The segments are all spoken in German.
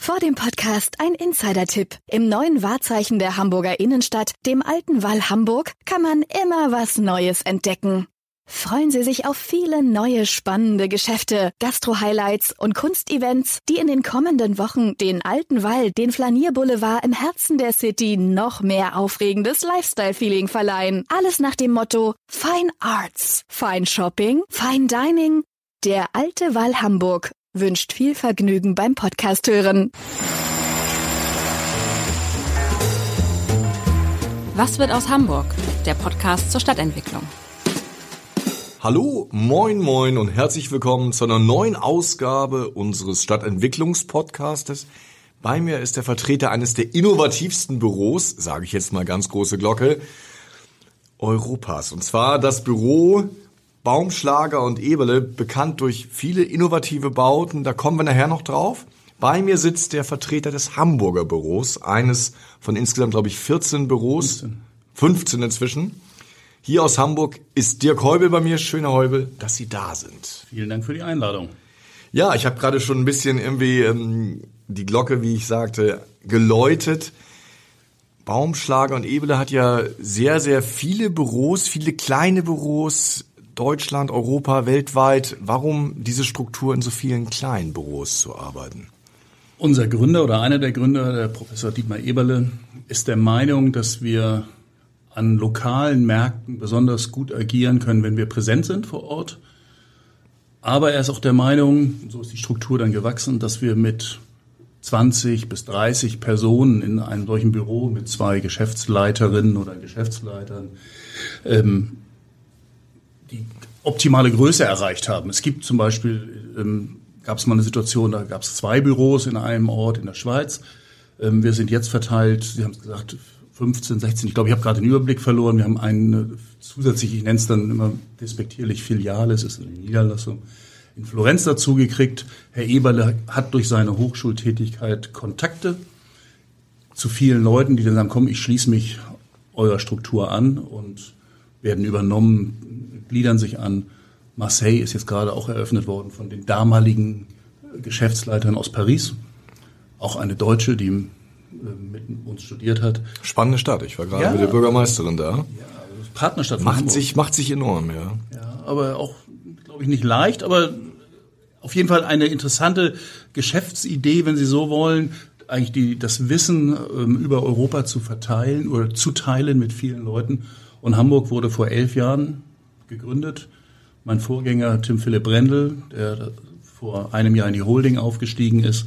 Vor dem Podcast ein Insider-Tipp. Im neuen Wahrzeichen der Hamburger Innenstadt, dem alten Wall Hamburg, kann man immer was Neues entdecken. Freuen Sie sich auf viele neue spannende Geschäfte, Gastro-Highlights und Kunstevents, die in den kommenden Wochen den alten Wall, den Flanierboulevard im Herzen der City noch mehr aufregendes Lifestyle-Feeling verleihen. Alles nach dem Motto Fine Arts, Fine Shopping, Fine Dining. Der alte Wall Hamburg wünscht viel Vergnügen beim Podcast hören. Was wird aus Hamburg? Der Podcast zur Stadtentwicklung. Hallo, moin, moin und herzlich willkommen zu einer neuen Ausgabe unseres Stadtentwicklungspodcastes. Bei mir ist der Vertreter eines der innovativsten Büros, sage ich jetzt mal ganz große Glocke, Europas. Und zwar das Büro Baumschlager und Eberle, bekannt durch viele innovative Bauten. Da kommen wir nachher noch drauf. Bei mir sitzt der Vertreter des Hamburger Büros, eines von insgesamt, glaube ich, 14 Büros. 15. 15 inzwischen. Hier aus Hamburg ist Dirk Heubel bei mir. Schöner Heubel, dass Sie da sind. Vielen Dank für die Einladung. Ja, ich habe gerade schon ein bisschen irgendwie ähm, die Glocke, wie ich sagte, geläutet. Baumschlager und Ebele hat ja sehr, sehr viele Büros, viele kleine Büros, Deutschland, Europa, weltweit, warum diese Struktur in so vielen kleinen Büros zu arbeiten? Unser Gründer oder einer der Gründer, der Professor Dietmar Eberle, ist der Meinung, dass wir an lokalen Märkten besonders gut agieren können, wenn wir präsent sind vor Ort. Aber er ist auch der Meinung, so ist die Struktur dann gewachsen, dass wir mit 20 bis 30 Personen in einem solchen Büro mit zwei Geschäftsleiterinnen oder Geschäftsleitern ähm, die optimale Größe erreicht haben. Es gibt zum Beispiel, ähm, gab es mal eine Situation, da gab es zwei Büros in einem Ort in der Schweiz. Ähm, wir sind jetzt verteilt, Sie haben es gesagt, 15, 16, ich glaube, ich habe gerade den Überblick verloren. Wir haben eine zusätzlich, ich nenne es dann immer despektierlich Filiale, es ist eine Niederlassung, in Florenz dazu gekriegt. Herr Eberle hat durch seine Hochschultätigkeit Kontakte zu vielen Leuten, die dann sagen, komm, ich schließe mich eurer Struktur an und werden übernommen, gliedern sich an. Marseille ist jetzt gerade auch eröffnet worden von den damaligen Geschäftsleitern aus Paris. Auch eine Deutsche, die äh, mit uns studiert hat. Spannende Stadt. Ich war gerade ja, mit der Bürgermeisterin da. Ja, Partnerstadt. Macht sich, macht sich enorm, ja. Ja, aber auch, glaube ich, nicht leicht, aber auf jeden Fall eine interessante Geschäftsidee, wenn Sie so wollen, eigentlich die, das Wissen ähm, über Europa zu verteilen oder zu teilen mit vielen Leuten und Hamburg wurde vor elf Jahren gegründet. Mein Vorgänger Tim Philipp Brendel, der vor einem Jahr in die Holding aufgestiegen ist,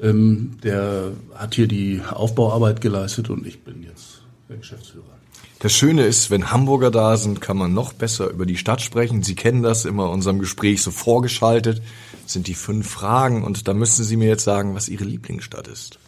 ähm, der hat hier die Aufbauarbeit geleistet und ich bin jetzt der Geschäftsführer. Das Schöne ist, wenn Hamburger da sind, kann man noch besser über die Stadt sprechen. Sie kennen das immer in unserem Gespräch so vorgeschaltet. Sind die fünf Fragen und da müssen Sie mir jetzt sagen, was Ihre Lieblingsstadt ist.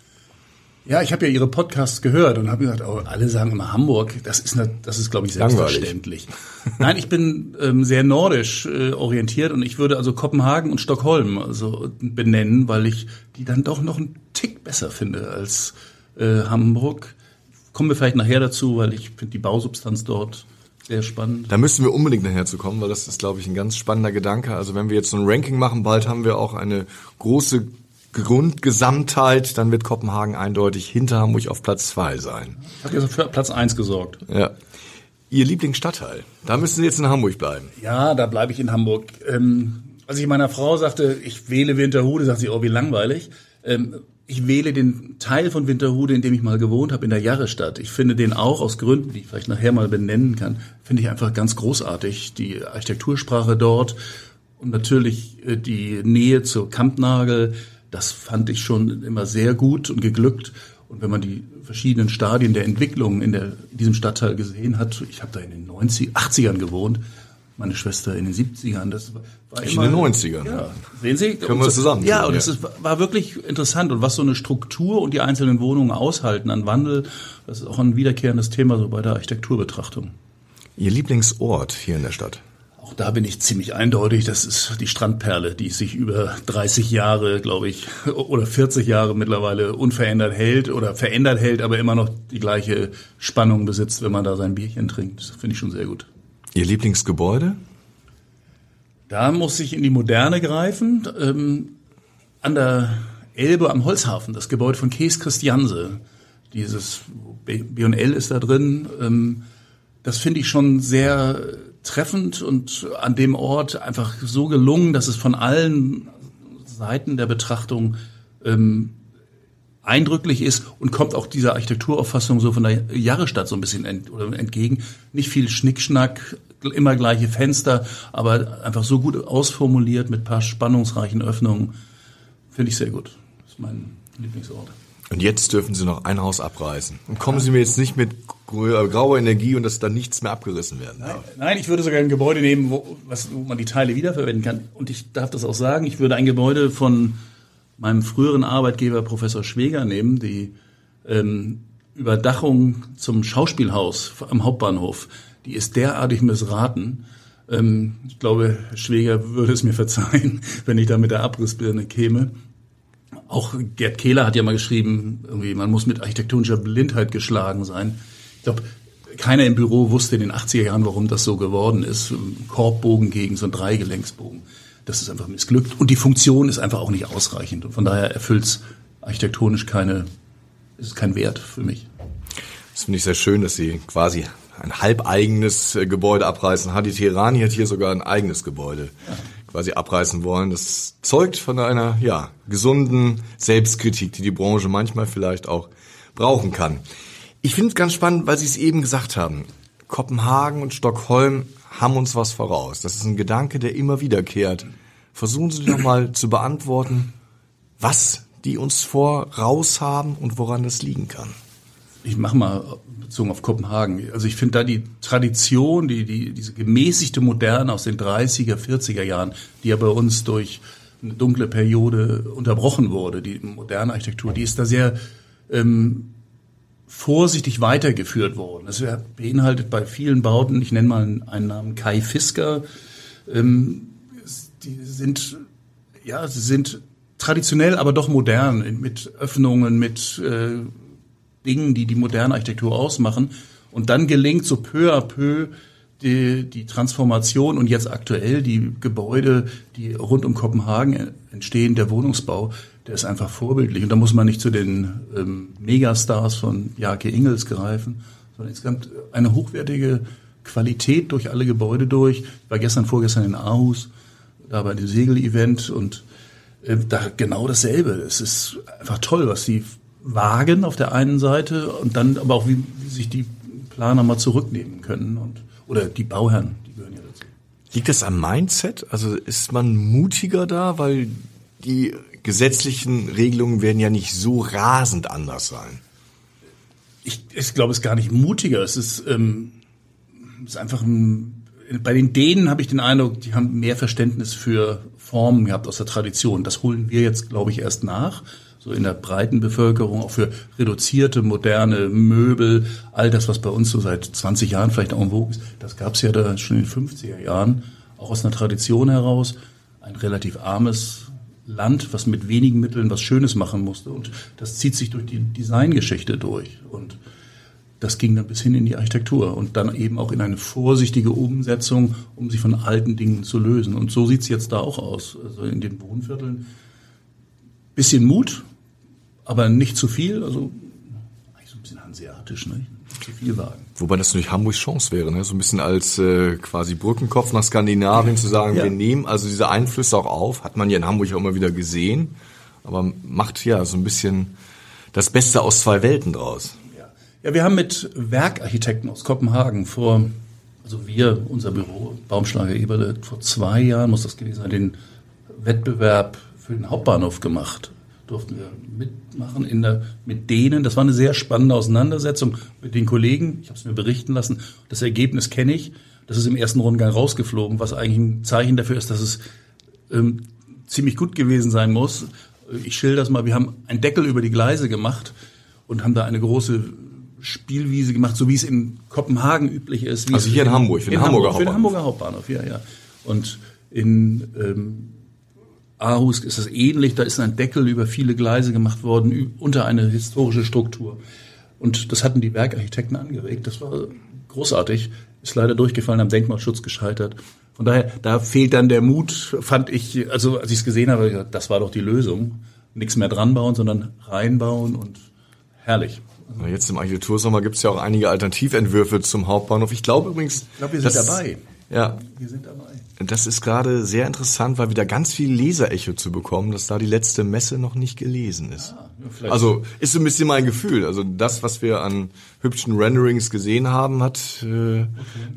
Ja, ich habe ja Ihre Podcasts gehört und habe gesagt, oh, alle sagen immer Hamburg. Das ist, eine, das ist, glaube ich, selbstverständlich. Langweilig. Nein, ich bin ähm, sehr nordisch äh, orientiert und ich würde also Kopenhagen und Stockholm also benennen, weil ich die dann doch noch einen Tick besser finde als äh, Hamburg. Kommen wir vielleicht nachher dazu, weil ich finde die Bausubstanz dort sehr spannend. Da müssen wir unbedingt nachher zu kommen, weil das ist, glaube ich, ein ganz spannender Gedanke. Also wenn wir jetzt so ein Ranking machen, bald haben wir auch eine große Grundgesamtheit, dann wird Kopenhagen eindeutig hinter Hamburg auf Platz zwei sein. Ich habe jetzt für Platz eins gesorgt. Ja. Ihr Lieblingsstadtteil? Da müssen Sie jetzt in Hamburg bleiben. Ja, da bleibe ich in Hamburg. Ähm, als ich meiner Frau sagte, ich wähle Winterhude, sagt sie, oh, wie langweilig. Ähm, ich wähle den Teil von Winterhude, in dem ich mal gewohnt habe, in der Jarrestadt. Ich finde den auch aus Gründen, die ich vielleicht nachher mal benennen kann, finde ich einfach ganz großartig. Die Architektursprache dort und natürlich äh, die Nähe zur Kampnagel, das fand ich schon immer sehr gut und geglückt. Und wenn man die verschiedenen Stadien der Entwicklung in, der, in diesem Stadtteil gesehen hat, ich habe da in den 90, 80ern gewohnt, meine Schwester in den 70ern. Das war ich immer, in den 90ern. Ja, sehen Sie? Können wir zusammen. Ja, und das ist, war wirklich interessant. Und was so eine Struktur und die einzelnen Wohnungen aushalten an Wandel, das ist auch ein wiederkehrendes Thema so bei der Architekturbetrachtung. Ihr Lieblingsort hier in der Stadt? Auch da bin ich ziemlich eindeutig. Das ist die Strandperle, die sich über 30 Jahre, glaube ich, oder 40 Jahre mittlerweile unverändert hält oder verändert hält, aber immer noch die gleiche Spannung besitzt, wenn man da sein Bierchen trinkt. Das finde ich schon sehr gut. Ihr Lieblingsgebäude? Da muss ich in die Moderne greifen. Ähm, an der Elbe am Holzhafen, das Gebäude von Kees Christianse. Dieses B&L ist da drin. Ähm, das finde ich schon sehr treffend und an dem Ort einfach so gelungen, dass es von allen Seiten der Betrachtung ähm, eindrücklich ist und kommt auch dieser Architekturauffassung so von der Jahrestadt so ein bisschen ent, entgegen. Nicht viel Schnickschnack, immer gleiche Fenster, aber einfach so gut ausformuliert mit paar spannungsreichen Öffnungen. Finde ich sehr gut. Das ist mein Lieblingsort. Und jetzt dürfen Sie noch ein Haus abreißen. Und kommen Sie mir jetzt nicht mit grauer Energie und dass da nichts mehr abgerissen werden darf. Nein, ich würde sogar ein Gebäude nehmen, wo, was, wo man die Teile wiederverwenden kann. Und ich darf das auch sagen, ich würde ein Gebäude von meinem früheren Arbeitgeber Professor Schweger nehmen, die ähm, Überdachung zum Schauspielhaus am Hauptbahnhof. Die ist derartig missraten. Ähm, ich glaube, Schweger würde es mir verzeihen, wenn ich da mit der Abrissbirne käme. Auch Gerd Kehler hat ja mal geschrieben, irgendwie, man muss mit architektonischer Blindheit geschlagen sein. Ich glaube, keiner im Büro wusste in den 80er Jahren, warum das so geworden ist. Korbbogen gegen so ein Dreigelenksbogen. Das ist einfach missglückt. Und die Funktion ist einfach auch nicht ausreichend. Und von daher erfüllt es architektonisch keine, ist kein Wert für mich. Das finde ich sehr schön, dass Sie quasi ein halbeigenes äh, Gebäude abreißen. Hadi Tirani hat hier sogar ein eigenes Gebäude. Ja quasi abreißen wollen. Das zeugt von einer ja, gesunden Selbstkritik, die die Branche manchmal vielleicht auch brauchen kann. Ich finde es ganz spannend, weil Sie es eben gesagt haben. Kopenhagen und Stockholm haben uns was voraus. Das ist ein Gedanke, der immer wiederkehrt. Versuchen Sie doch mal zu beantworten, was die uns voraus haben und woran das liegen kann. Ich mache mal bezogen auf Kopenhagen. Also ich finde da die Tradition, die, die, diese gemäßigte Moderne aus den 30er, 40er Jahren, die ja bei uns durch eine dunkle Periode unterbrochen wurde, die moderne Architektur, die ist da sehr ähm, vorsichtig weitergeführt worden. Das beinhaltet bei vielen Bauten, ich nenne mal einen Namen Kai Fisker, ähm, die sind, ja, sie sind traditionell, aber doch modern, mit Öffnungen, mit äh, Dingen, die die moderne Architektur ausmachen. Und dann gelingt so peu à peu die, die Transformation und jetzt aktuell die Gebäude, die rund um Kopenhagen entstehen, der Wohnungsbau, der ist einfach vorbildlich. Und da muss man nicht zu den ähm, Megastars von Jake Ingels greifen, sondern insgesamt eine hochwertige Qualität durch alle Gebäude durch. Ich war gestern, vorgestern in Aarhus, da bei dem Segel-Event und äh, da genau dasselbe. Es ist einfach toll, was die wagen auf der einen Seite und dann aber auch, wie, wie sich die Planer mal zurücknehmen können und oder die Bauherren, die gehören ja dazu. Liegt das am Mindset? Also ist man mutiger da, weil die gesetzlichen Regelungen werden ja nicht so rasend anders sein. Ich, ich glaube, es ist gar nicht mutiger. Es ist, ähm, es ist einfach ein, bei den Dänen habe ich den Eindruck, die haben mehr Verständnis für Formen gehabt aus der Tradition. Das holen wir jetzt, glaube ich, erst nach so in der breiten Bevölkerung, auch für reduzierte, moderne Möbel, all das, was bei uns so seit 20 Jahren vielleicht im Vogue ist, das gab es ja da schon in den 50er Jahren, auch aus einer Tradition heraus, ein relativ armes Land, was mit wenigen Mitteln was Schönes machen musste. Und das zieht sich durch die Designgeschichte durch. Und das ging dann bis hin in die Architektur und dann eben auch in eine vorsichtige Umsetzung, um sich von alten Dingen zu lösen. Und so sieht's jetzt da auch aus. Also in den Wohnvierteln bisschen Mut, aber nicht zu viel. Also eigentlich so ein bisschen hanseatisch, ne? Nicht zu viel wagen. Wobei das natürlich Hamburgs Chance wäre, ne? so ein bisschen als äh, quasi Brückenkopf nach Skandinavien zu sagen, ja. wir nehmen also diese Einflüsse auch auf, hat man ja in Hamburg auch immer wieder gesehen, aber macht ja so ein bisschen das Beste aus zwei Welten draus. Ja, ja wir haben mit Werkarchitekten aus Kopenhagen vor, also wir, unser Büro, Baumschlager Eberle, vor zwei Jahren muss das gewesen sein, den Wettbewerb für den Hauptbahnhof gemacht. Durften wir mitmachen in der, mit denen. Das war eine sehr spannende Auseinandersetzung mit den Kollegen. Ich habe es mir berichten lassen. Das Ergebnis kenne ich. Das ist im ersten Rundgang rausgeflogen, was eigentlich ein Zeichen dafür ist, dass es ähm, ziemlich gut gewesen sein muss. Ich schilder das mal, wir haben einen Deckel über die Gleise gemacht und haben da eine große Spielwiese gemacht, so wie es in Kopenhagen üblich ist. also hier in, in Hamburg, für den Hamburger, Hauptbahnhof. Für den Hamburger Hauptbahnhof, ja, ja. Und in ähm, Aarhus ist es ähnlich, da ist ein Deckel über viele Gleise gemacht worden, unter eine historische Struktur. Und das hatten die Werkarchitekten angeregt. Das war großartig. Ist leider durchgefallen, am Denkmalschutz gescheitert. Von daher, da fehlt dann der Mut, fand ich, also als ich es gesehen habe, das war doch die Lösung. Nichts mehr dran bauen, sondern reinbauen und herrlich. Jetzt im Architektursommer gibt es ja auch einige Alternativentwürfe zum Hauptbahnhof. Ich glaube übrigens. Ich glaube, wir sind dabei. Ja. Wir sind dabei. Das ist gerade sehr interessant, weil wieder ganz viel Leserecho zu bekommen, dass da die letzte Messe noch nicht gelesen ist. Ja, also ist so ein bisschen mein Gefühl. Also das, was wir an hübschen Renderings gesehen haben, hat äh, okay.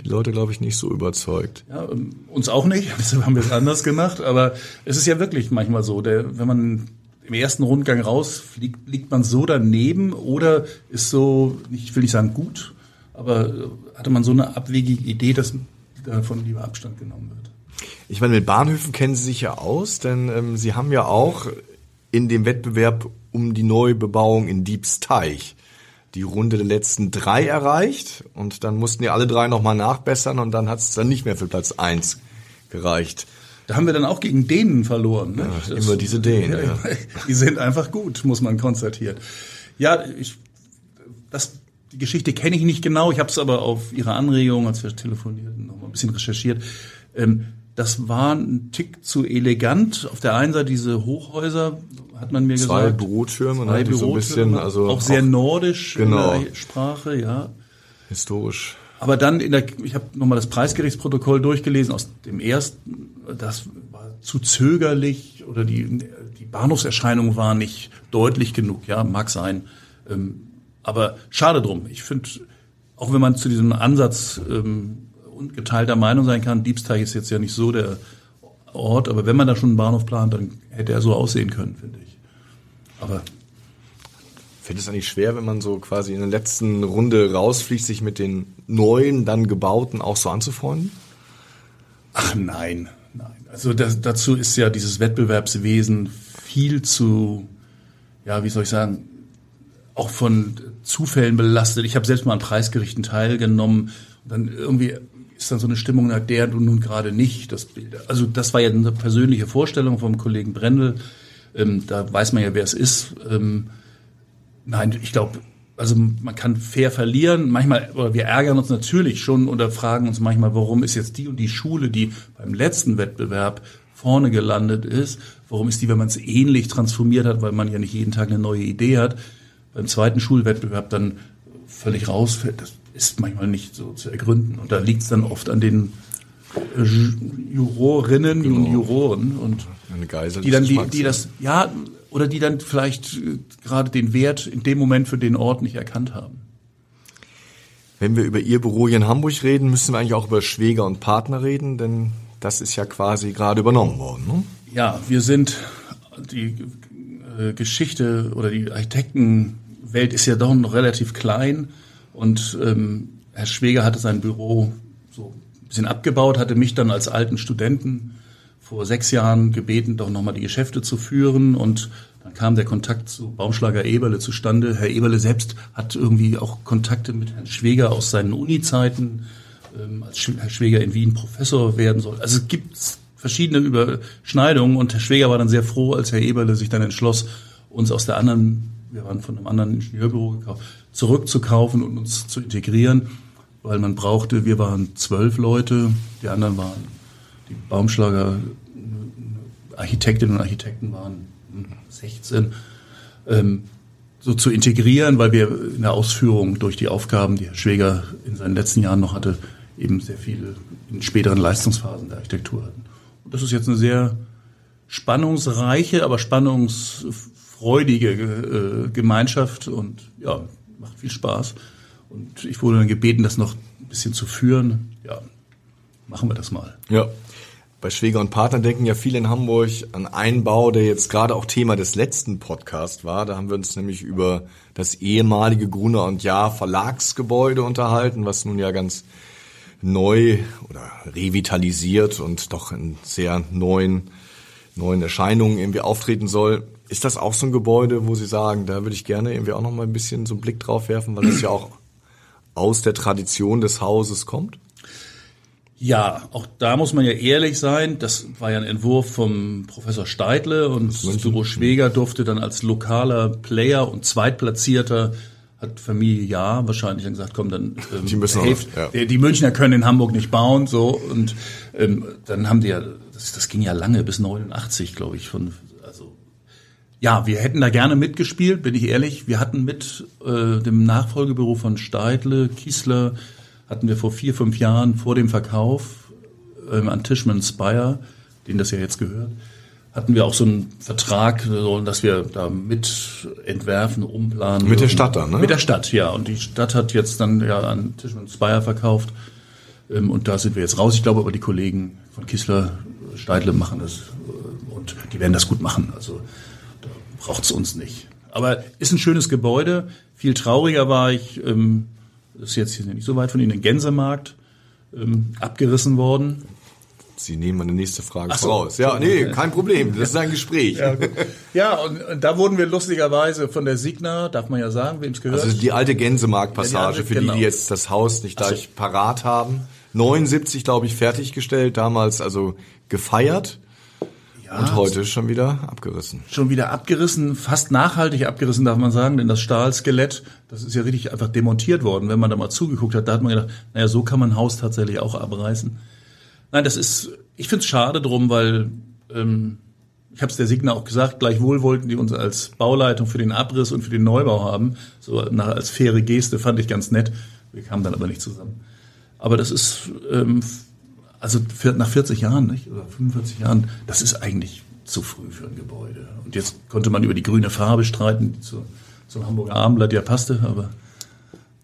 die Leute, glaube ich, nicht so überzeugt. Ja, ähm, uns auch nicht. Deshalb haben wir es anders gemacht. Aber es ist ja wirklich manchmal so, der, wenn man im ersten Rundgang rausfliegt, liegt man so daneben oder ist so, ich will nicht sagen gut, aber äh, hatte man so eine abwegige Idee, dass davon lieber Abstand genommen wird. Ich meine, mit Bahnhöfen kennen Sie sich ja aus, denn ähm, Sie haben ja auch in dem Wettbewerb um die Neubebauung in Diebsteich die Runde der letzten drei erreicht und dann mussten ja alle drei nochmal nachbessern und dann hat es dann nicht mehr für Platz eins gereicht. Da haben wir dann auch gegen Dänen verloren. Ne? Ja, immer diese Dänen. Ja, ja. Die sind einfach gut, muss man konstatieren. Ja, ich, das, die Geschichte kenne ich nicht genau. Ich habe es aber auf Ihre Anregung, als wir telefonierten, noch mal ein bisschen recherchiert. Ähm, das war ein Tick zu elegant. Auf der einen Seite diese Hochhäuser, hat man mir Zwei gesagt. Bürotürme, Zwei Bürotürme, so ein bisschen, also auch sehr nordisch genau. in der Sprache, ja. Historisch. Aber dann in der, ich habe nochmal das Preisgerichtsprotokoll durchgelesen aus dem ersten, das war zu zögerlich oder die, die Bahnhofserscheinung war nicht deutlich genug, ja, mag sein. Ähm, aber schade drum. Ich finde, auch wenn man zu diesem Ansatz ähm, geteilter Meinung sein kann. Diebsteich ist jetzt ja nicht so der Ort, aber wenn man da schon einen Bahnhof plant, dann hätte er so aussehen können, finde ich. Aber Fällt es eigentlich schwer, wenn man so quasi in der letzten Runde rausfliegt, sich mit den neuen, dann gebauten auch so anzufreunden? Ach nein, nein. Also das, dazu ist ja dieses Wettbewerbswesen viel zu, ja, wie soll ich sagen, auch von Zufällen belastet. Ich habe selbst mal an Preisgerichten teilgenommen. Und dann irgendwie ist dann so eine Stimmung, nach der du nun gerade nicht das Bild. Also das war ja eine persönliche Vorstellung vom Kollegen Brendel. Ähm, da weiß man ja, wer es ist. Ähm, nein, ich glaube, also man kann fair verlieren. Manchmal, oder wir ärgern uns natürlich schon oder fragen uns manchmal, warum ist jetzt die und die Schule, die beim letzten Wettbewerb vorne gelandet ist, warum ist die, wenn man es ähnlich transformiert hat, weil man ja nicht jeden Tag eine neue Idee hat, beim zweiten Schulwettbewerb dann völlig rausfällt. Das ist manchmal nicht so zu ergründen. Und da liegt es dann oft an den äh, Jurorinnen genau. und Juroren und die dann die, die das ja oder die dann vielleicht äh, gerade den Wert in dem Moment für den Ort nicht erkannt haben. Wenn wir über Ihr Büro hier in Hamburg reden, müssen wir eigentlich auch über Schwäger und Partner reden, denn das ist ja quasi gerade übernommen worden. Ne? Ja, wir sind die äh, Geschichte oder die Architektenwelt ist ja doch noch relativ klein und ähm, Herr Schweger hatte sein Büro so ein bisschen abgebaut, hatte mich dann als alten Studenten vor sechs Jahren gebeten, doch nochmal die Geschäfte zu führen. Und dann kam der Kontakt zu Baumschlager Eberle zustande. Herr Eberle selbst hat irgendwie auch Kontakte mit Herrn Schweger aus seinen Uni-Zeiten, ähm, als Herr Schweger in Wien Professor werden soll. Also es gibt verschiedene Überschneidungen und Herr Schweger war dann sehr froh, als Herr Eberle sich dann entschloss, uns aus der anderen wir waren von einem anderen Ingenieurbüro gekauft, zurückzukaufen und uns zu integrieren, weil man brauchte, wir waren zwölf Leute, die anderen waren die Baumschlager, Architektinnen und Architekten waren 16, ähm, so zu integrieren, weil wir in der Ausführung durch die Aufgaben, die Herr Schweger in seinen letzten Jahren noch hatte, eben sehr viele in späteren Leistungsphasen der Architektur hatten. Und das ist jetzt eine sehr spannungsreiche, aber spannungs freudige äh, Gemeinschaft und ja, macht viel Spaß. Und ich wurde dann gebeten, das noch ein bisschen zu führen. Ja, machen wir das mal. Ja. Bei Schwäger und Partner denken ja viele in Hamburg an einen Bau, der jetzt gerade auch Thema des letzten Podcasts war. Da haben wir uns nämlich über das ehemalige Gruner und Jahr Verlagsgebäude unterhalten, was nun ja ganz neu oder revitalisiert und doch in sehr neuen, neuen Erscheinungen irgendwie auftreten soll. Ist das auch so ein Gebäude, wo Sie sagen, da würde ich gerne irgendwie auch noch mal ein bisschen so einen Blick drauf werfen, weil das ja auch aus der Tradition des Hauses kommt? Ja, auch da muss man ja ehrlich sein. Das war ja ein Entwurf vom Professor Steidle und Büro Schweger durfte dann als lokaler Player und Zweitplatzierter hat Familie ja wahrscheinlich dann gesagt, komm, dann ähm, die, müssen hilft, auch, ja. die Münchner können in Hamburg nicht bauen, so und ähm, dann haben die ja, das, das ging ja lange bis 89, glaube ich, von ja, wir hätten da gerne mitgespielt, bin ich ehrlich. Wir hatten mit äh, dem Nachfolgebüro von Steidle, Kiesler, hatten wir vor vier, fünf Jahren vor dem Verkauf ähm, an Tishman Spire, den das ja jetzt gehört, hatten wir auch so einen Vertrag, dass wir da mit entwerfen, umplanen. Mit der Stadt dann, ne? Mit der Stadt, ja. Und die Stadt hat jetzt dann ja an Tishman Spire verkauft. Ähm, und da sind wir jetzt raus. Ich glaube aber die Kollegen von Kissler, Steidle machen das. Äh, und die werden das gut machen. Also braucht's uns nicht. Aber ist ein schönes Gebäude. Viel trauriger war ich, ähm, das ist jetzt hier nicht so weit von Ihnen, in Gänsemarkt, ähm, abgerissen worden. Sie nehmen meine nächste Frage so. voraus. Ja, nee, kein Problem. Das ist ein Gespräch. Ja, ja und, und, da wurden wir lustigerweise von der Signa, darf man ja sagen, wem es gehört. Also die alte Gänsemarktpassage, ja, für genau. die, die jetzt das Haus nicht gleich so. parat haben. 79, glaube ich, fertiggestellt, damals also gefeiert. Ja, und heute schon wieder abgerissen. Schon wieder abgerissen, fast nachhaltig abgerissen, darf man sagen, denn das Stahlskelett, das ist ja richtig einfach demontiert worden. Wenn man da mal zugeguckt hat, da hat man gedacht, naja, so kann man ein Haus tatsächlich auch abreißen. Nein, das ist, ich finde es schade drum, weil ähm, ich habe es der Signa auch gesagt, gleichwohl wollten die uns als Bauleitung für den Abriss und für den Neubau haben. So nach, als faire Geste fand ich ganz nett. Wir kamen dann aber nicht zusammen. Aber das ist, ähm, also nach 40 Jahren, nicht? Oder 45 Jahren, das ist eigentlich zu früh für ein Gebäude. Und jetzt konnte man über die grüne Farbe streiten, die zu, zum Hamburger Abendblatt ja passte, aber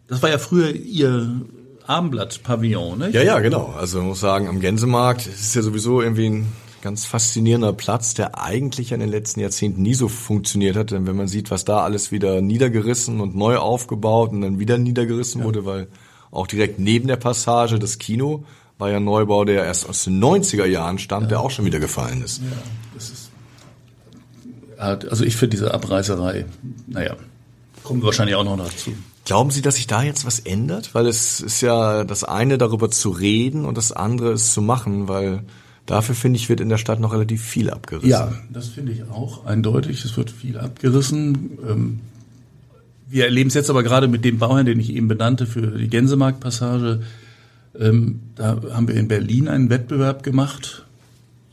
das war ja früher ihr Abendblatt-Pavillon, ne? Ja, ja, genau. Also man muss sagen, am Gänsemarkt ist ja sowieso irgendwie ein ganz faszinierender Platz, der eigentlich in den letzten Jahrzehnten nie so funktioniert hat. Denn wenn man sieht, was da alles wieder niedergerissen und neu aufgebaut und dann wieder niedergerissen ja. wurde, weil auch direkt neben der Passage das Kino war ja ein Neubau, der erst aus den 90er Jahren stammt, ja. der auch schon wieder gefallen ist. Ja, das ist also ich finde diese Abreißerei, naja, kommen wir wahrscheinlich auch noch dazu. Glauben Sie, dass sich da jetzt was ändert? Weil es ist ja das eine, darüber zu reden und das andere ist zu machen, weil dafür, finde ich, wird in der Stadt noch relativ viel abgerissen. Ja, das finde ich auch eindeutig. Es wird viel abgerissen. Ähm, wir erleben es jetzt aber gerade mit dem Bauherrn, den ich eben benannte für die Gänsemarktpassage. Ähm, da haben wir in Berlin einen Wettbewerb gemacht.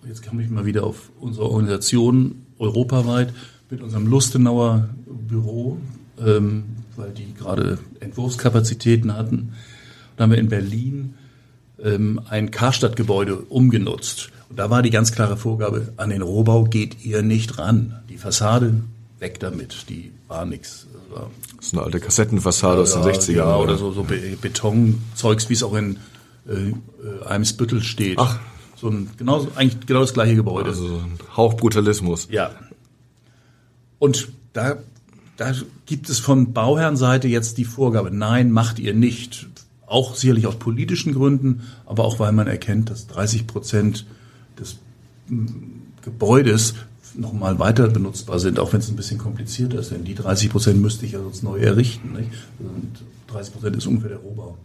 Jetzt komme ich mal wieder auf unsere Organisation europaweit mit unserem Lustenauer Büro. Ähm, weil die gerade Entwurfskapazitäten hatten. Da haben wir in Berlin ähm, ein Karstadtgebäude umgenutzt. Und da war die ganz klare Vorgabe, an den Rohbau geht ihr nicht ran. Die Fassade, weg damit, die war nix. Das ist eine alte Kassettenfassade ja, aus den 60ern. Ja, oder, oder so, so Betonzeugs, wie es auch in äh, Eimsbüttel steht. Ach. So ein, genau, eigentlich genau das gleiche Gebäude. Also so ein Hauch Brutalismus. Ja. Und da da gibt es von Bauherrenseite jetzt die Vorgabe, nein, macht ihr nicht. Auch sicherlich aus politischen Gründen, aber auch weil man erkennt, dass 30 Prozent des Gebäudes nochmal weiter benutzbar sind, auch wenn es ein bisschen komplizierter ist. Denn die 30 Prozent müsste ich ja sonst neu errichten. Nicht? Und 30 Prozent ist ungefähr der Rohbau.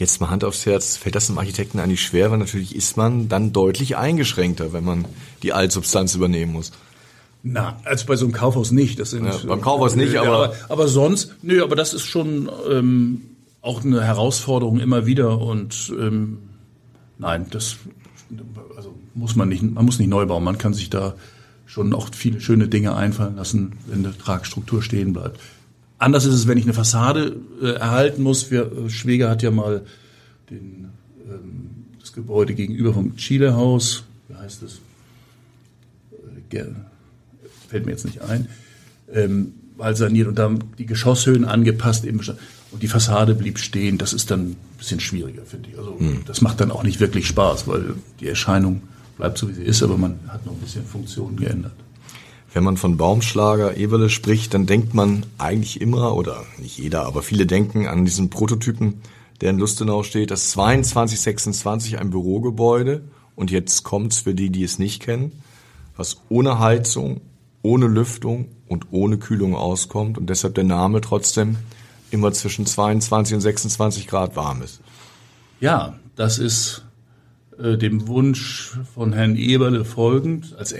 Jetzt mal Hand aufs Herz, fällt das dem Architekten eigentlich schwer, weil natürlich ist man dann deutlich eingeschränkter, wenn man die Altsubstanz übernehmen muss. Na, also bei so einem Kaufhaus nicht. Das sind, ja, beim Kaufhaus nicht, aber, aber, aber sonst, nö, aber das ist schon ähm, auch eine Herausforderung immer wieder und ähm, nein, das also muss man nicht, man muss nicht neu bauen. Man kann sich da schon auch viele schöne Dinge einfallen lassen, wenn eine Tragstruktur stehen bleibt. Anders ist es, wenn ich eine Fassade äh, erhalten muss. Wir, äh, Schweger hat ja mal den, ähm, das Gebäude gegenüber vom Chile-Haus, wie heißt es? Äh, fällt mir jetzt nicht ein, ähm, mal saniert und dann die Geschosshöhen angepasst eben und die Fassade blieb stehen. Das ist dann ein bisschen schwieriger, finde ich. Also hm. das macht dann auch nicht wirklich Spaß, weil die Erscheinung bleibt so wie sie ist, aber man hat noch ein bisschen Funktionen geändert. Wenn man von Baumschlager Eberle spricht, dann denkt man eigentlich immer, oder nicht jeder, aber viele denken an diesen Prototypen der in Lustenau steht, das 2226 ein Bürogebäude. Und jetzt kommt's für die, die es nicht kennen, was ohne Heizung, ohne Lüftung und ohne Kühlung auskommt und deshalb der Name trotzdem immer zwischen 22 und 26 Grad warm ist. Ja, das ist äh, dem Wunsch von Herrn Eberle folgend als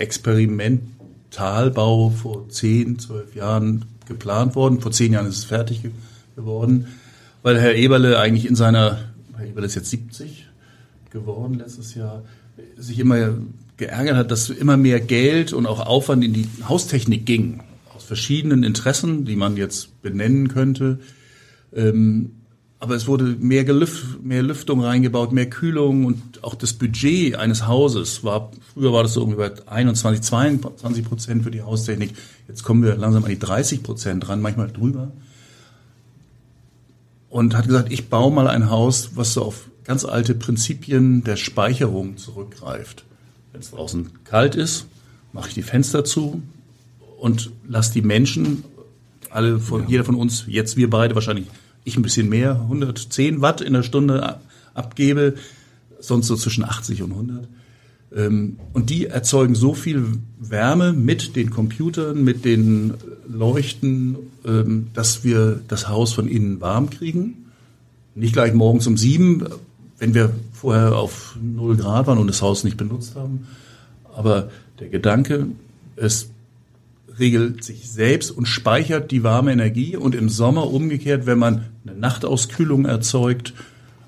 Experimentalbau vor 10, 12 Jahren geplant worden. Vor 10 Jahren ist es fertig geworden, weil Herr Eberle eigentlich in seiner, Herr Eberle ist jetzt 70 geworden letztes Jahr, sich immer geärgert hat, dass immer mehr Geld und auch Aufwand in die Haustechnik ging. Aus verschiedenen Interessen, die man jetzt benennen könnte. Ähm, aber es wurde mehr, Gelüft, mehr Lüftung reingebaut, mehr Kühlung und auch das Budget eines Hauses war, früher war das so ungefähr 21, 22 Prozent für die Haustechnik. Jetzt kommen wir langsam an die 30 Prozent dran, manchmal drüber. Und hat gesagt, ich baue mal ein Haus, was so auf ganz alte Prinzipien der Speicherung zurückgreift. Wenn es draußen kalt ist, mache ich die Fenster zu und lasse die Menschen, alle von, ja. jeder von uns, jetzt wir beide wahrscheinlich, ich ein bisschen mehr, 110 Watt in der Stunde abgebe, sonst so zwischen 80 und 100. Ähm, und die erzeugen so viel Wärme mit den Computern, mit den Leuchten, ähm, dass wir das Haus von innen warm kriegen. Nicht gleich morgens um sieben, wenn wir vorher auf null Grad waren und das Haus nicht benutzt haben. Aber der Gedanke, es regelt sich selbst und speichert die warme Energie und im Sommer umgekehrt, wenn man eine Nachtauskühlung erzeugt,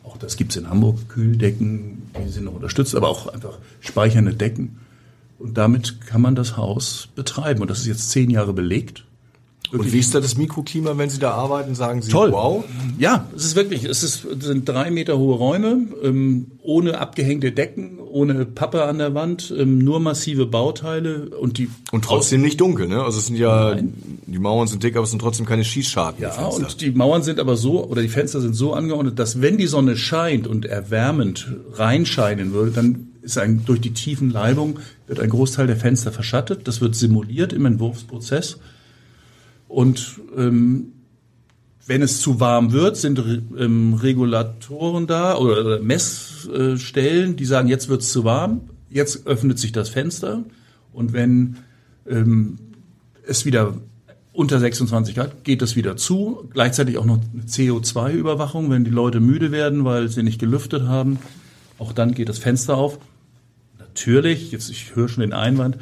auch das gibt's in Hamburg, Kühldecken, die sind noch unterstützt, aber auch einfach speichernde Decken. Und damit kann man das Haus betreiben. Und das ist jetzt zehn Jahre belegt. Wirklich. Und wie ist da das Mikroklima, wenn Sie da arbeiten? Sagen Sie, Toll. wow? Ja, es ist wirklich, es, ist, sind drei Meter hohe Räume, ähm, ohne abgehängte Decken, ohne Pappe an der Wand, ähm, nur massive Bauteile und die... Und trotzdem nicht dunkel, ne? Also es sind ja, Nein. die Mauern sind dick, aber es sind trotzdem keine Schießscharten. Ja, die und die Mauern sind aber so, oder die Fenster sind so angeordnet, dass wenn die Sonne scheint und erwärmend reinscheinen würde, dann ist ein, durch die tiefen Leibung wird ein Großteil der Fenster verschattet. Das wird simuliert im Entwurfsprozess. Und ähm, wenn es zu warm wird, sind ähm, Regulatoren da oder, Messstellen, die sagen, jetzt wird es zu warm, jetzt öffnet sich das Fenster. Und wenn ähm, es wieder unter 26 Grad geht es wieder zu. Gleichzeitig auch noch eine CO2-Überwachung, wenn die Leute müde werden, weil sie nicht gelüftet haben. Auch dann geht das Fenster auf. Natürlich, jetzt ich höre schon den Einwand,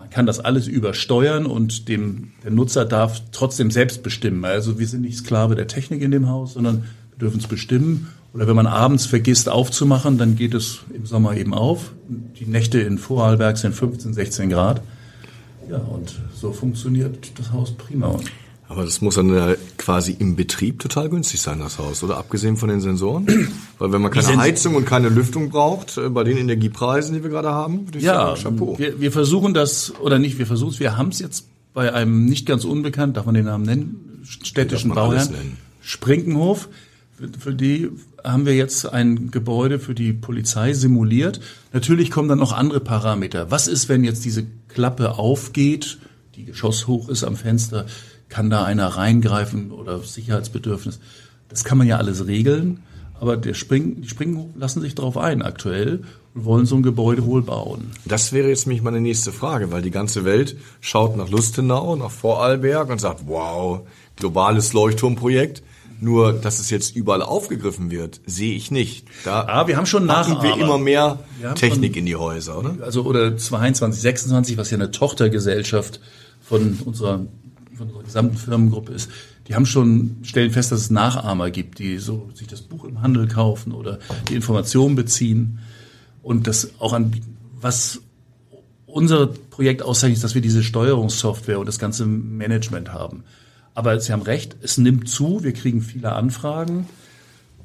man kann das alles übersteuern und dem, der Nutzer darf trotzdem selbst bestimmen. Also wir sind nicht Sklave der Technik in dem Haus, sondern wir dürfen es bestimmen. Oder wenn man abends vergisst aufzumachen, dann geht es im Sommer eben auf. Die Nächte in Vorarlberg sind 15, 16 Grad. Ja, und so funktioniert das Haus prima. Aber das muss dann ja quasi im Betrieb total günstig sein, das Haus, oder? Abgesehen von den Sensoren? Weil wenn man keine Heizung und keine Lüftung braucht, äh, bei den Energiepreisen, die wir gerade haben, würde ich ja, sagen, Chapeau. Wir, wir versuchen das, oder nicht, wir versuchen es, wir haben es jetzt bei einem nicht ganz unbekannt, darf man den Namen nennen, städtischen Bauherrn, Sprinkenhof. Für, für die haben wir jetzt ein Gebäude für die Polizei simuliert. Natürlich kommen dann noch andere Parameter. Was ist, wenn jetzt diese Klappe aufgeht, die Geschoss hoch ist am Fenster? Kann da einer reingreifen oder Sicherheitsbedürfnis. Das kann man ja alles regeln, aber der Spring, die Springen lassen sich darauf ein aktuell und wollen so ein Gebäude wohl bauen. Das wäre jetzt mich meine nächste Frage, weil die ganze Welt schaut nach Lustenau, nach Vorarlberg und sagt, wow, globales Leuchtturmprojekt. Nur, dass es jetzt überall aufgegriffen wird, sehe ich nicht. Da ah, wir haben schon machen wir immer mehr Technik schon, in die Häuser, oder? Also oder 22, 26, was ja eine Tochtergesellschaft von unserer von unserer gesamten Firmengruppe ist, die haben schon, stellen fest, dass es Nachahmer gibt, die so sich das Buch im Handel kaufen oder die Informationen beziehen und das auch anbieten. Was unser Projekt auszeichnet, ist, dass wir diese Steuerungssoftware und das ganze Management haben. Aber Sie haben recht, es nimmt zu, wir kriegen viele Anfragen.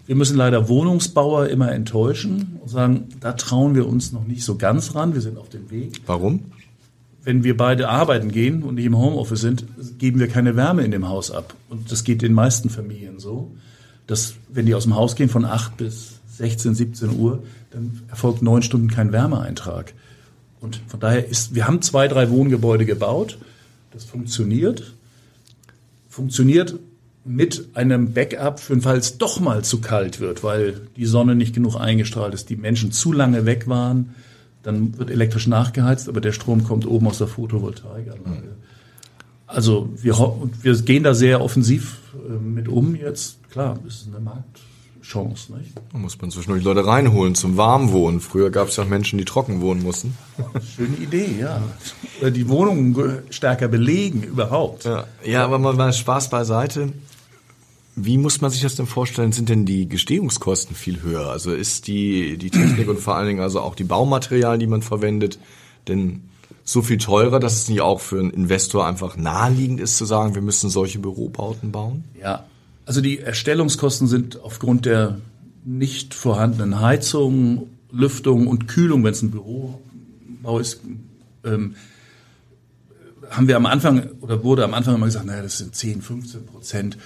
Wir müssen leider Wohnungsbauer immer enttäuschen und sagen, da trauen wir uns noch nicht so ganz ran, wir sind auf dem Weg. Warum? Wenn wir beide arbeiten gehen und nicht im Homeoffice sind, geben wir keine Wärme in dem Haus ab. Und das geht den meisten Familien so, dass wenn die aus dem Haus gehen von 8 bis 16, 17 Uhr, dann erfolgt neun Stunden kein Wärmeeintrag. Und von daher ist, wir haben zwei, drei Wohngebäude gebaut. Das funktioniert. Funktioniert mit einem Backup für den Fall es doch mal zu kalt wird, weil die Sonne nicht genug eingestrahlt ist, die Menschen zu lange weg waren. Dann wird elektrisch nachgeheizt, aber der Strom kommt oben aus der Photovoltaikanlage. Also wir, wir gehen da sehr offensiv äh, mit um jetzt. Klar, das ist eine Marktchance. Nicht? Da muss man zwischendurch Leute reinholen zum Warmwohnen. Früher gab es ja Menschen, die trocken wohnen mussten. Schöne Idee, ja. Oder die Wohnungen stärker belegen überhaupt. Ja, ja aber mal Spaß beiseite. Wie muss man sich das denn vorstellen? Sind denn die Gestehungskosten viel höher? Also ist die, die Technik und vor allen Dingen also auch die Baumaterialien, die man verwendet, denn so viel teurer, dass es nicht auch für einen Investor einfach naheliegend ist zu sagen, wir müssen solche Bürobauten bauen? Ja, also die Erstellungskosten sind aufgrund der nicht vorhandenen Heizung, Lüftung und Kühlung, wenn es ein Bürobau ist, ähm, haben wir am Anfang oder wurde am Anfang immer gesagt, naja, das sind 10, 15 Prozent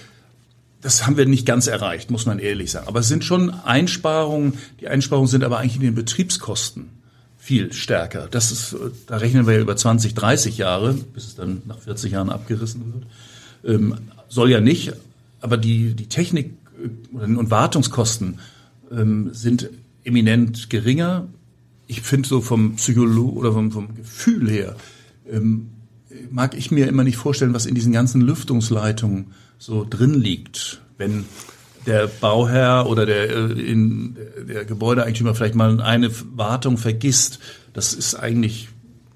das haben wir nicht ganz erreicht, muss man ehrlich sagen. Aber es sind schon Einsparungen. Die Einsparungen sind aber eigentlich in den Betriebskosten viel stärker. Das ist, da rechnen wir ja über 20, 30 Jahre, bis es dann nach 40 Jahren abgerissen wird. Ähm, soll ja nicht, aber die, die Technik äh, und Wartungskosten ähm, sind eminent geringer. Ich finde so vom Psycholo oder vom, vom Gefühl her, ähm, mag ich mir immer nicht vorstellen, was in diesen ganzen Lüftungsleitungen so drin liegt, wenn der Bauherr oder der, äh, in, der Gebäudeeigentümer vielleicht mal eine Wartung vergisst. Das ist eigentlich,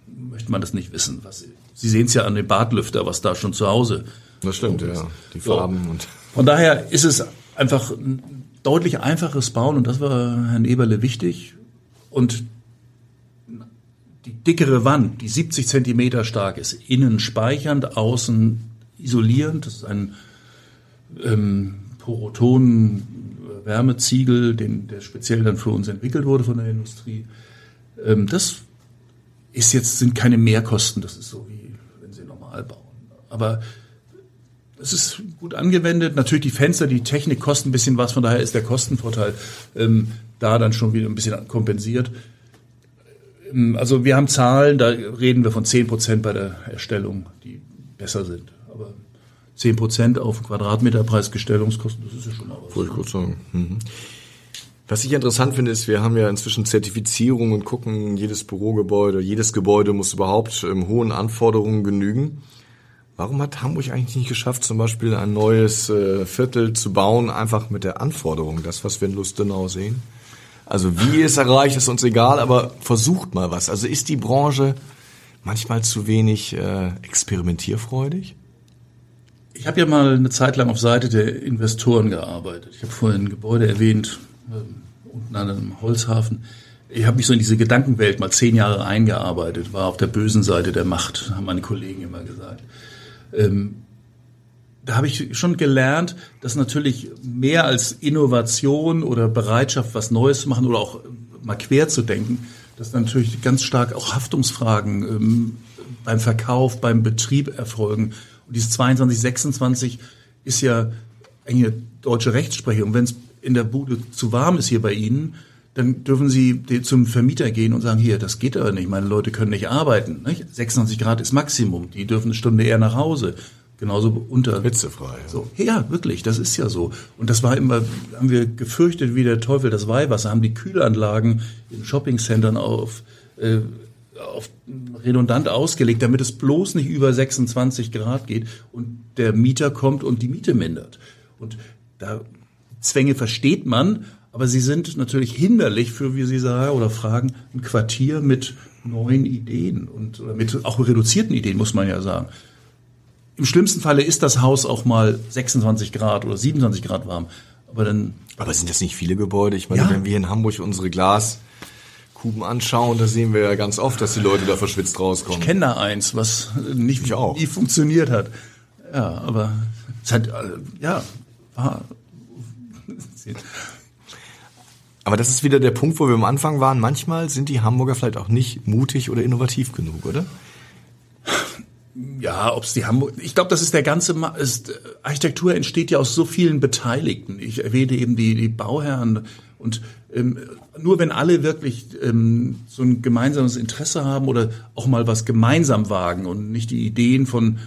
möchte man das nicht wissen. Was, Sie sehen es ja an dem Badlüfter, was da schon zu Hause. Das stimmt, ja. Die Farben so. und. Von daher ist es einfach ein deutlich einfaches Bauen und das war Herrn Eberle wichtig. Und die dickere Wand, die 70 Zentimeter stark ist, innen speichernd, außen isolierend. Das ist ein ähm, Poroton Wärmeziegel, den, der speziell dann für uns entwickelt wurde von der Industrie. Ähm, das ist jetzt, sind keine Mehrkosten, das ist so wie wenn Sie normal bauen. Aber es ist gut angewendet. Natürlich die Fenster, die Technik kosten ein bisschen was, von daher ist der Kostenvorteil ähm, da dann schon wieder ein bisschen kompensiert. Ähm, also wir haben Zahlen, da reden wir von 10 Prozent bei der Erstellung, die besser sind. Aber 10 Prozent auf Quadratmeterpreis Gestellungskosten, das ist ja schon mal was. Wollte ich kurz sagen. Mhm. Was ich interessant finde, ist, wir haben ja inzwischen Zertifizierung und gucken, jedes Bürogebäude, jedes Gebäude muss überhaupt ähm, hohen Anforderungen genügen. Warum hat Hamburg eigentlich nicht geschafft, zum Beispiel ein neues äh, Viertel zu bauen, einfach mit der Anforderung, das, was wir in Lustenau sehen? Also wie es erreicht, ist uns egal, aber versucht mal was. Also ist die Branche manchmal zu wenig äh, experimentierfreudig? Ich habe ja mal eine Zeit lang auf Seite der Investoren gearbeitet. Ich habe vorhin ein Gebäude erwähnt, äh, unten an einem Holzhafen. Ich habe mich so in diese Gedankenwelt mal zehn Jahre eingearbeitet, war auf der bösen Seite der Macht, haben meine Kollegen immer gesagt. Ähm, da habe ich schon gelernt, dass natürlich mehr als Innovation oder Bereitschaft, was Neues zu machen oder auch mal quer zu denken, dass natürlich ganz stark auch Haftungsfragen ähm, beim Verkauf, beim Betrieb erfolgen und dieses 22, 26 ist ja eine deutsche Rechtsprechung. Wenn es in der Bude zu warm ist hier bei Ihnen, dann dürfen Sie zum Vermieter gehen und sagen, hier, das geht aber nicht, meine Leute können nicht arbeiten. Nicht? 26 Grad ist Maximum, die dürfen eine Stunde eher nach Hause. Genauso unter. Hitzefrei. Ja. So, ja, wirklich, das ist ja so. Und das war immer, haben wir gefürchtet wie der Teufel das Weihwasser, haben die Kühlanlagen in Shoppingcentern auf äh, auf redundant ausgelegt, damit es bloß nicht über 26 Grad geht und der Mieter kommt und die Miete mindert. Und da Zwänge versteht man, aber sie sind natürlich hinderlich für, wie Sie sagen oder fragen, ein Quartier mit neuen Ideen und oder mit auch reduzierten Ideen, muss man ja sagen. Im schlimmsten Falle ist das Haus auch mal 26 Grad oder 27 Grad warm. Aber dann. Aber sind das nicht viele Gebäude? Ich meine, ja. wenn wir in Hamburg unsere Glas Kuben anschauen, da sehen wir ja ganz oft, dass die Leute da verschwitzt rauskommen. Ich kenne da eins, was nicht nie funktioniert hat. Ja, aber es hat, äh, ja, war. Aber das ist wieder der Punkt, wo wir am Anfang waren. Manchmal sind die Hamburger vielleicht auch nicht mutig oder innovativ genug, oder? Ja, ob es die Hamburg. Ich glaube, das ist der ganze. Ist, Architektur entsteht ja aus so vielen Beteiligten. Ich erwähne eben die, die Bauherren und ähm, nur wenn alle wirklich ähm, so ein gemeinsames Interesse haben oder auch mal was gemeinsam wagen und nicht die Ideen von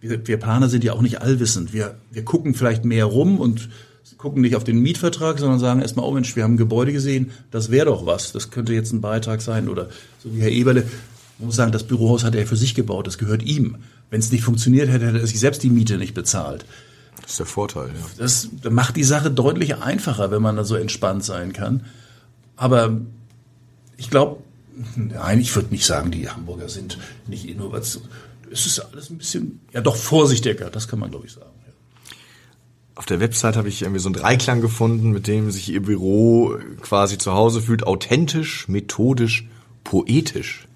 wir, wir Planer sind ja auch nicht allwissend. Wir, wir gucken vielleicht mehr rum und gucken nicht auf den Mietvertrag, sondern sagen erstmal, oh Mensch, wir haben ein Gebäude gesehen, das wäre doch was. Das könnte jetzt ein Beitrag sein. Oder so wie Herr Eberle, man muss sagen, das Bürohaus hat er für sich gebaut, das gehört ihm. Wenn es nicht funktioniert hätte, hätte er sich selbst die Miete nicht bezahlt. Das ist der Vorteil, ja. Das macht die Sache deutlich einfacher, wenn man da so entspannt sein kann. Aber ich glaube, nein, ich würde nicht sagen, die Hamburger sind nicht innovativ. Es ist alles ein bisschen, ja doch vorsichtiger, das kann man glaube ich sagen. Auf der Website habe ich irgendwie so einen Dreiklang gefunden, mit dem sich Ihr Büro quasi zu Hause fühlt. Authentisch, methodisch, poetisch.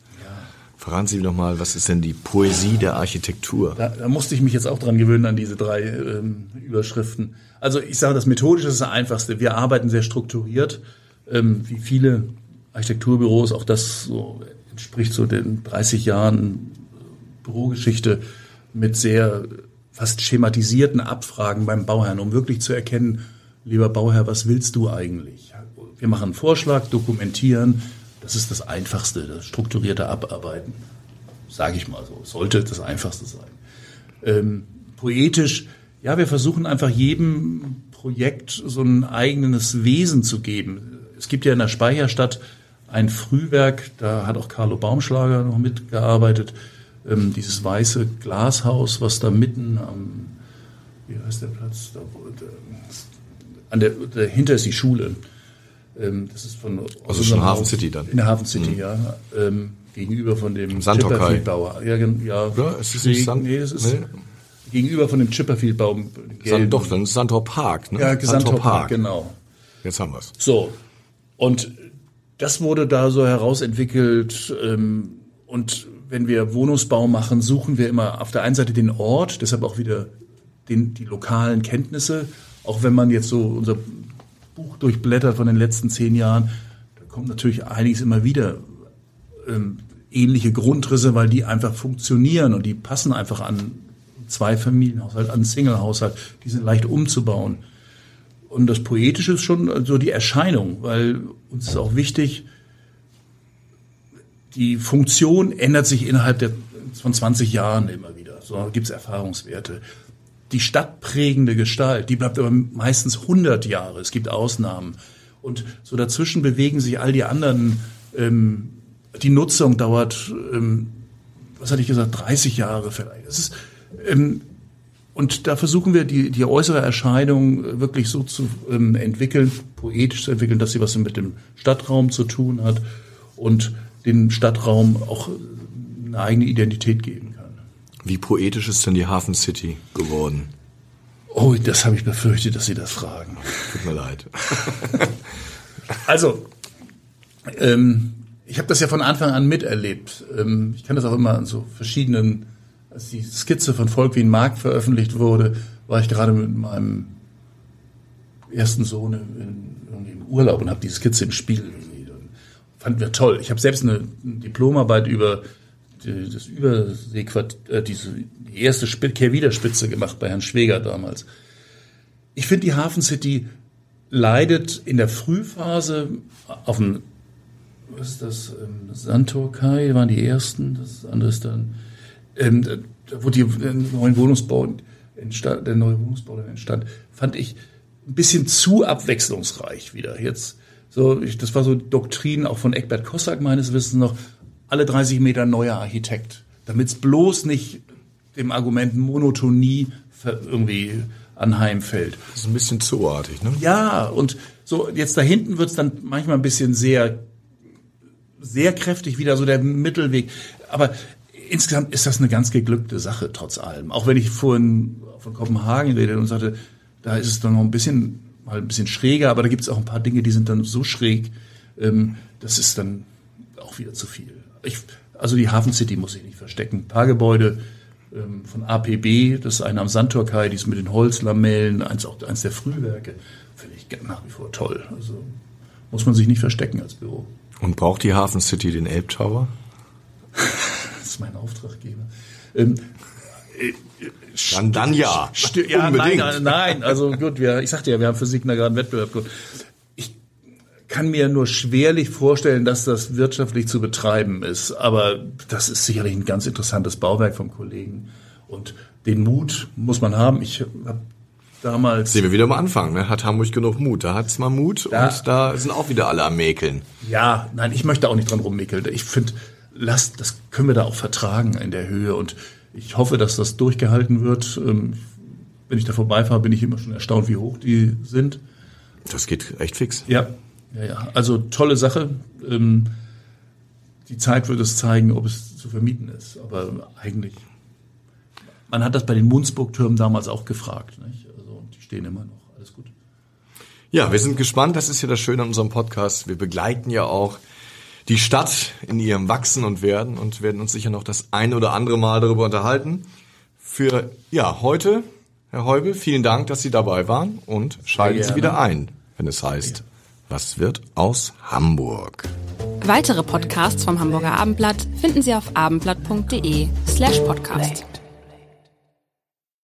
Verraten Sie doch mal, was ist denn die Poesie der Architektur? Da, da musste ich mich jetzt auch dran gewöhnen an diese drei ähm, Überschriften. Also ich sage, das Methodische ist das Einfachste. Wir arbeiten sehr strukturiert, ähm, wie viele Architekturbüros. Auch das so entspricht so den 30 Jahren Bürogeschichte mit sehr fast schematisierten Abfragen beim Bauherrn, um wirklich zu erkennen, lieber Bauherr, was willst du eigentlich? Wir machen einen Vorschlag, dokumentieren. Das ist das Einfachste, das strukturierte Abarbeiten. Sage ich mal so. Sollte das Einfachste sein. Ähm, poetisch, ja, wir versuchen einfach jedem Projekt so ein eigenes Wesen zu geben. Es gibt ja in der Speicherstadt ein Frühwerk, da hat auch Carlo Baumschlager noch mitgearbeitet ähm, dieses weiße Glashaus, was da mitten am, wie heißt der Platz? Da, der, an der, dahinter ist die Schule. Ähm, das ist von also schon Hafen City dann. In der Hafen City, mhm. ja. Ähm, gegenüber von dem Chipperfield-Bauer. Ja, ja, ja, ist das nicht Sand? Nee, das ist nee. gegenüber von dem Chipperfield-Bau. Doch, dann ist Sandor Park, ne? Ja, Sandor Park, genau. Jetzt haben wir's. So. Und das wurde da so herausentwickelt ähm, und wenn wir Wohnungsbau machen, suchen wir immer auf der einen Seite den Ort, deshalb auch wieder den, die lokalen Kenntnisse. Auch wenn man jetzt so unser Buch durchblättert von den letzten zehn Jahren, da kommt natürlich einiges immer wieder ähm, ähnliche Grundrisse, weil die einfach funktionieren und die passen einfach an zwei Familienhaushalt, an Singlehaushalt. Die sind leicht umzubauen. Und das Poetische ist schon so die Erscheinung, weil uns ist auch wichtig, die Funktion ändert sich innerhalb der, von 20 Jahren immer wieder. So gibt es Erfahrungswerte. Die stadtprägende Gestalt, die bleibt aber meistens 100 Jahre. Es gibt Ausnahmen. Und so dazwischen bewegen sich all die anderen. Ähm, die Nutzung dauert, ähm, was hatte ich gesagt, 30 Jahre vielleicht. Es ist, ähm, und da versuchen wir die, die äußere Erscheinung wirklich so zu ähm, entwickeln, poetisch zu entwickeln, dass sie was mit dem Stadtraum zu tun hat. Und den Stadtraum auch eine eigene Identität geben. Wie poetisch ist denn die Hafen City geworden? Oh, das habe ich befürchtet, dass Sie das fragen. Tut mir leid. also, ähm, ich habe das ja von Anfang an miterlebt. Ähm, ich kann das auch immer an so verschiedenen, als die Skizze von Volk wie ein Markt veröffentlicht wurde, war ich gerade mit meinem ersten Sohn in, im Urlaub und habe die Skizze im Spiegel fanden wir toll. Ich habe selbst eine Diplomarbeit über die, das Überseequartier, äh, diese die erste Kehrwiederspitze gemacht bei Herrn Schweger damals. Ich finde, die Hafen City leidet in der Frühphase auf ein, was ist das, ähm, Santorkai waren die ersten, das andere ist dann, ähm, da wo die der neuen Wohnungsbau entstand, der neue Wohnungsbau dann entstand, fand ich ein bisschen zu abwechslungsreich wieder. Jetzt so, ich, das war so Doktrin auch von Eckbert Kossack meines Wissens noch. Alle 30 Meter neuer Architekt, damit es bloß nicht dem Argument Monotonie irgendwie anheimfällt. Das ist ein bisschen zuartig, ne? Ja, und so jetzt da hinten wird's dann manchmal ein bisschen sehr, sehr kräftig wieder so der Mittelweg. Aber insgesamt ist das eine ganz geglückte Sache trotz allem. Auch wenn ich vorhin von Kopenhagen rede und sagte, da ist es dann noch ein bisschen mal ein bisschen schräger, aber da gibt es auch ein paar Dinge, die sind dann so schräg, ähm, das ist dann auch wieder zu viel. Ich, also die Hafen City muss ich nicht verstecken. Ein paar Gebäude ähm, von APB, das ist eine am Sandtorkai, die ist mit den Holzlamellen, eins, auch eins der Frühwerke, finde ich nach wie vor toll. Also muss man sich nicht verstecken als Büro. Und braucht die Hafen City den Elbtower? das ist mein Auftraggeber. Ähm, äh, dann, dann ja. ja Unbedingt. Nein, nein, also gut, wir, ich sagte ja, wir haben Physik gerade einen Wettbewerb. Gut. Ich kann mir nur schwerlich vorstellen, dass das wirtschaftlich zu betreiben ist. Aber das ist sicherlich ein ganz interessantes Bauwerk vom Kollegen. Und den Mut muss man haben. Ich habe damals. Sehen wir wieder am Anfang, ne? Hat Hamburg genug Mut? Da hat's mal Mut Da- und da sind auch wieder alle am Mäkeln. Ja, nein, ich möchte auch nicht dran rummickeln. Ich finde, lasst, das können wir da auch vertragen in der Höhe und ich hoffe, dass das durchgehalten wird. Ähm, Wenn ich da vorbeifahre, bin ich immer schon erstaunt, wie hoch die sind. Das geht echt fix. Ja, ja, ja. Also tolle Sache. Ähm, Die Zeit wird es zeigen, ob es zu vermieten ist. Aber eigentlich, man hat das bei den Munzburg-Türmen damals auch gefragt. Nicht? Also die stehen immer noch. Alles gut. Ja, wir sind gespannt. Das ist ja das Schöne an unserem Podcast. Wir begleiten ja auch die Stadt in ihrem Wachsen und Werden und werden uns sicher noch das ein oder andere Mal darüber unterhalten. Für, ja, heute, Herr Heubel, vielen Dank, dass Sie dabei waren und schalten Sie wieder ein, wenn es heißt, was wird aus Hamburg? Weitere Podcasts vom Hamburger Abendblatt finden Sie auf abendblatt.de slash podcast.